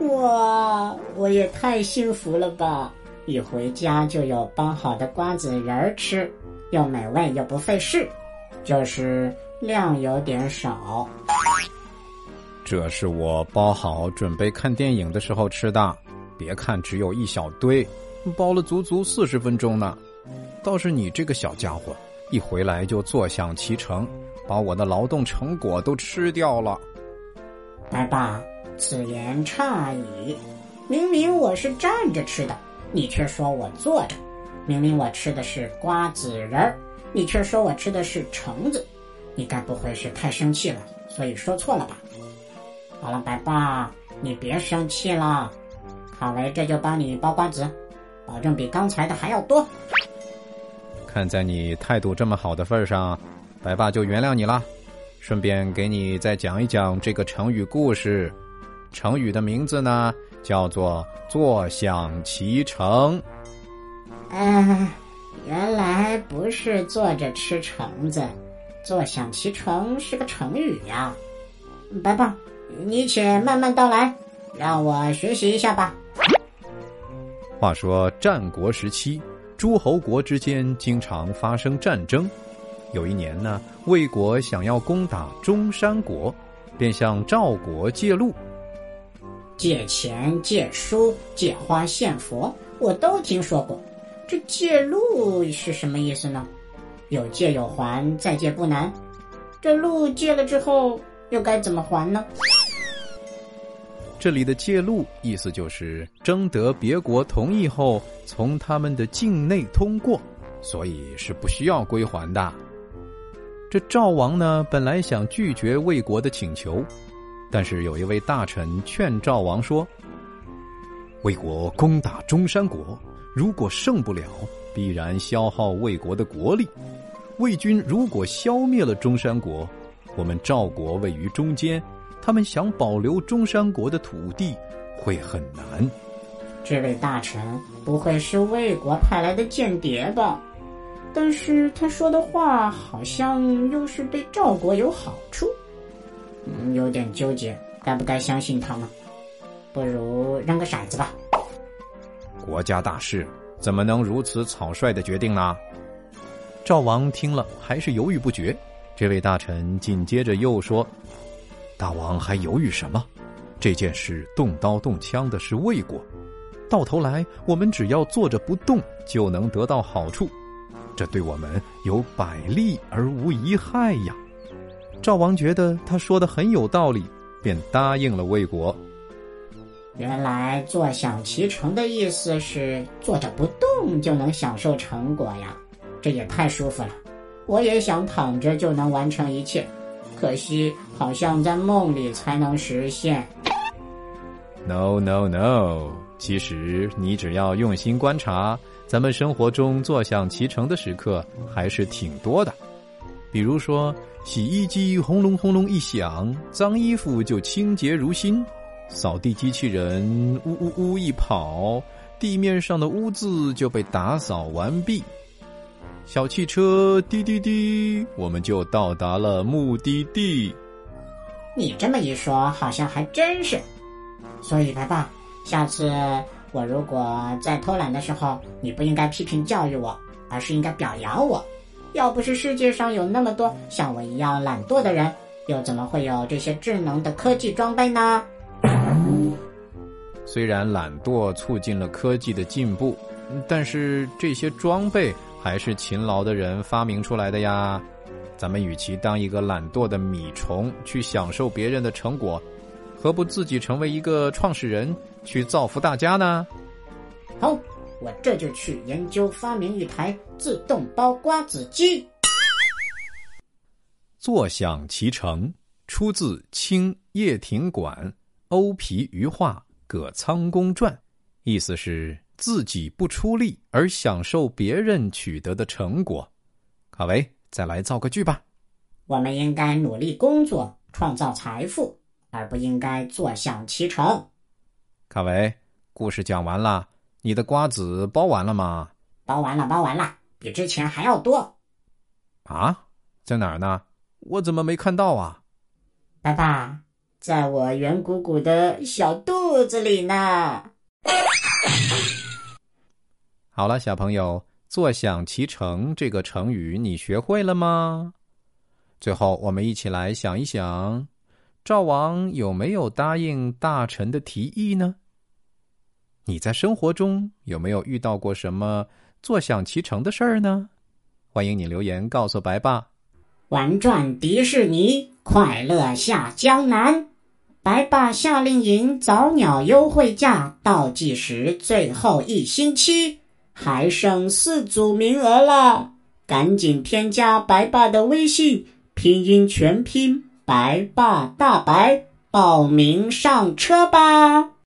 哇，我也太幸福了吧！一回家就有包好的瓜子仁儿吃，又美味又不费事，就是量有点少。这是我包好准备看电影的时候吃的，别看只有一小堆，包了足足四十分钟呢。倒是你这个小家伙，一回来就坐享其成，把我的劳动成果都吃掉了。白爸，此言差矣，明明我是站着吃的。你却说我坐着，明明我吃的是瓜子仁，你却说我吃的是橙子，你该不会是太生气了，所以说错了吧？好了，白爸，你别生气了，卡维这就帮你剥瓜子，保证比刚才的还要多。看在你态度这么好的份上，白爸就原谅你了，顺便给你再讲一讲这个成语故事，成语的名字呢？叫做坐享其成。嗯，原来不是坐着吃橙子，坐享其成是个成语呀。白胖，你且慢慢道来，让我学习一下吧。话说战国时期，诸侯国之间经常发生战争。有一年呢，魏国想要攻打中山国，便向赵国借路。借钱、借书、借花献佛，我都听说过。这借路是什么意思呢？有借有还，再借不难。这路借了之后，又该怎么还呢？这里的借路意思就是征得别国同意后，从他们的境内通过，所以是不需要归还的。这赵王呢，本来想拒绝魏国的请求。但是有一位大臣劝赵王说：“魏国攻打中山国，如果胜不了，必然消耗魏国的国力。魏军如果消灭了中山国，我们赵国位于中间，他们想保留中山国的土地会很难。”这位大臣不会是魏国派来的间谍吧？但是他说的话好像又是对赵国有好处。有点纠结，该不该相信他呢？不如扔个骰子吧。国家大事怎么能如此草率的决定呢？赵王听了还是犹豫不决。这位大臣紧接着又说：“大王还犹豫什么？这件事动刀动枪的是魏国，到头来我们只要坐着不动就能得到好处，这对我们有百利而无一害呀。”赵王觉得他说的很有道理，便答应了魏国。原来坐享其成的意思是坐着不动就能享受成果呀，这也太舒服了。我也想躺着就能完成一切，可惜好像在梦里才能实现。No no no，其实你只要用心观察，咱们生活中坐享其成的时刻还是挺多的。比如说，洗衣机轰隆轰隆一响，脏衣服就清洁如新；扫地机器人呜呜呜一跑，地面上的污渍就被打扫完毕。小汽车滴滴滴，我们就到达了目的地。你这么一说，好像还真是。所以，白爸，下次我如果在偷懒的时候，你不应该批评教育我，而是应该表扬我。要不是世界上有那么多像我一样懒惰的人，又怎么会有这些智能的科技装备呢？虽然懒惰促进了科技的进步，但是这些装备还是勤劳的人发明出来的呀。咱们与其当一个懒惰的米虫去享受别人的成果，何不自己成为一个创始人，去造福大家呢？好。我这就去研究发明一台自动包瓜子机。坐享其成，出自清叶挺馆《欧皮余画葛仓公传》，意思是自己不出力而享受别人取得的成果。卡维，再来造个句吧。我们应该努力工作，创造财富，而不应该坐享其成。卡维，故事讲完了。你的瓜子包完了吗？包完了，包完了，比之前还要多。啊，在哪儿呢？我怎么没看到啊？爸爸，在我圆鼓鼓的小肚子里呢。好了，小朋友，“坐享其成”这个成语你学会了吗？最后，我们一起来想一想，赵王有没有答应大臣的提议呢？你在生活中有没有遇到过什么坐享其成的事儿呢？欢迎你留言告诉白爸。玩转迪士尼，快乐下江南。白爸夏令营早鸟优惠价倒计时最后一星期，还剩四组名额了，赶紧添加白爸的微信，拼音全拼白爸大白，报名上车吧。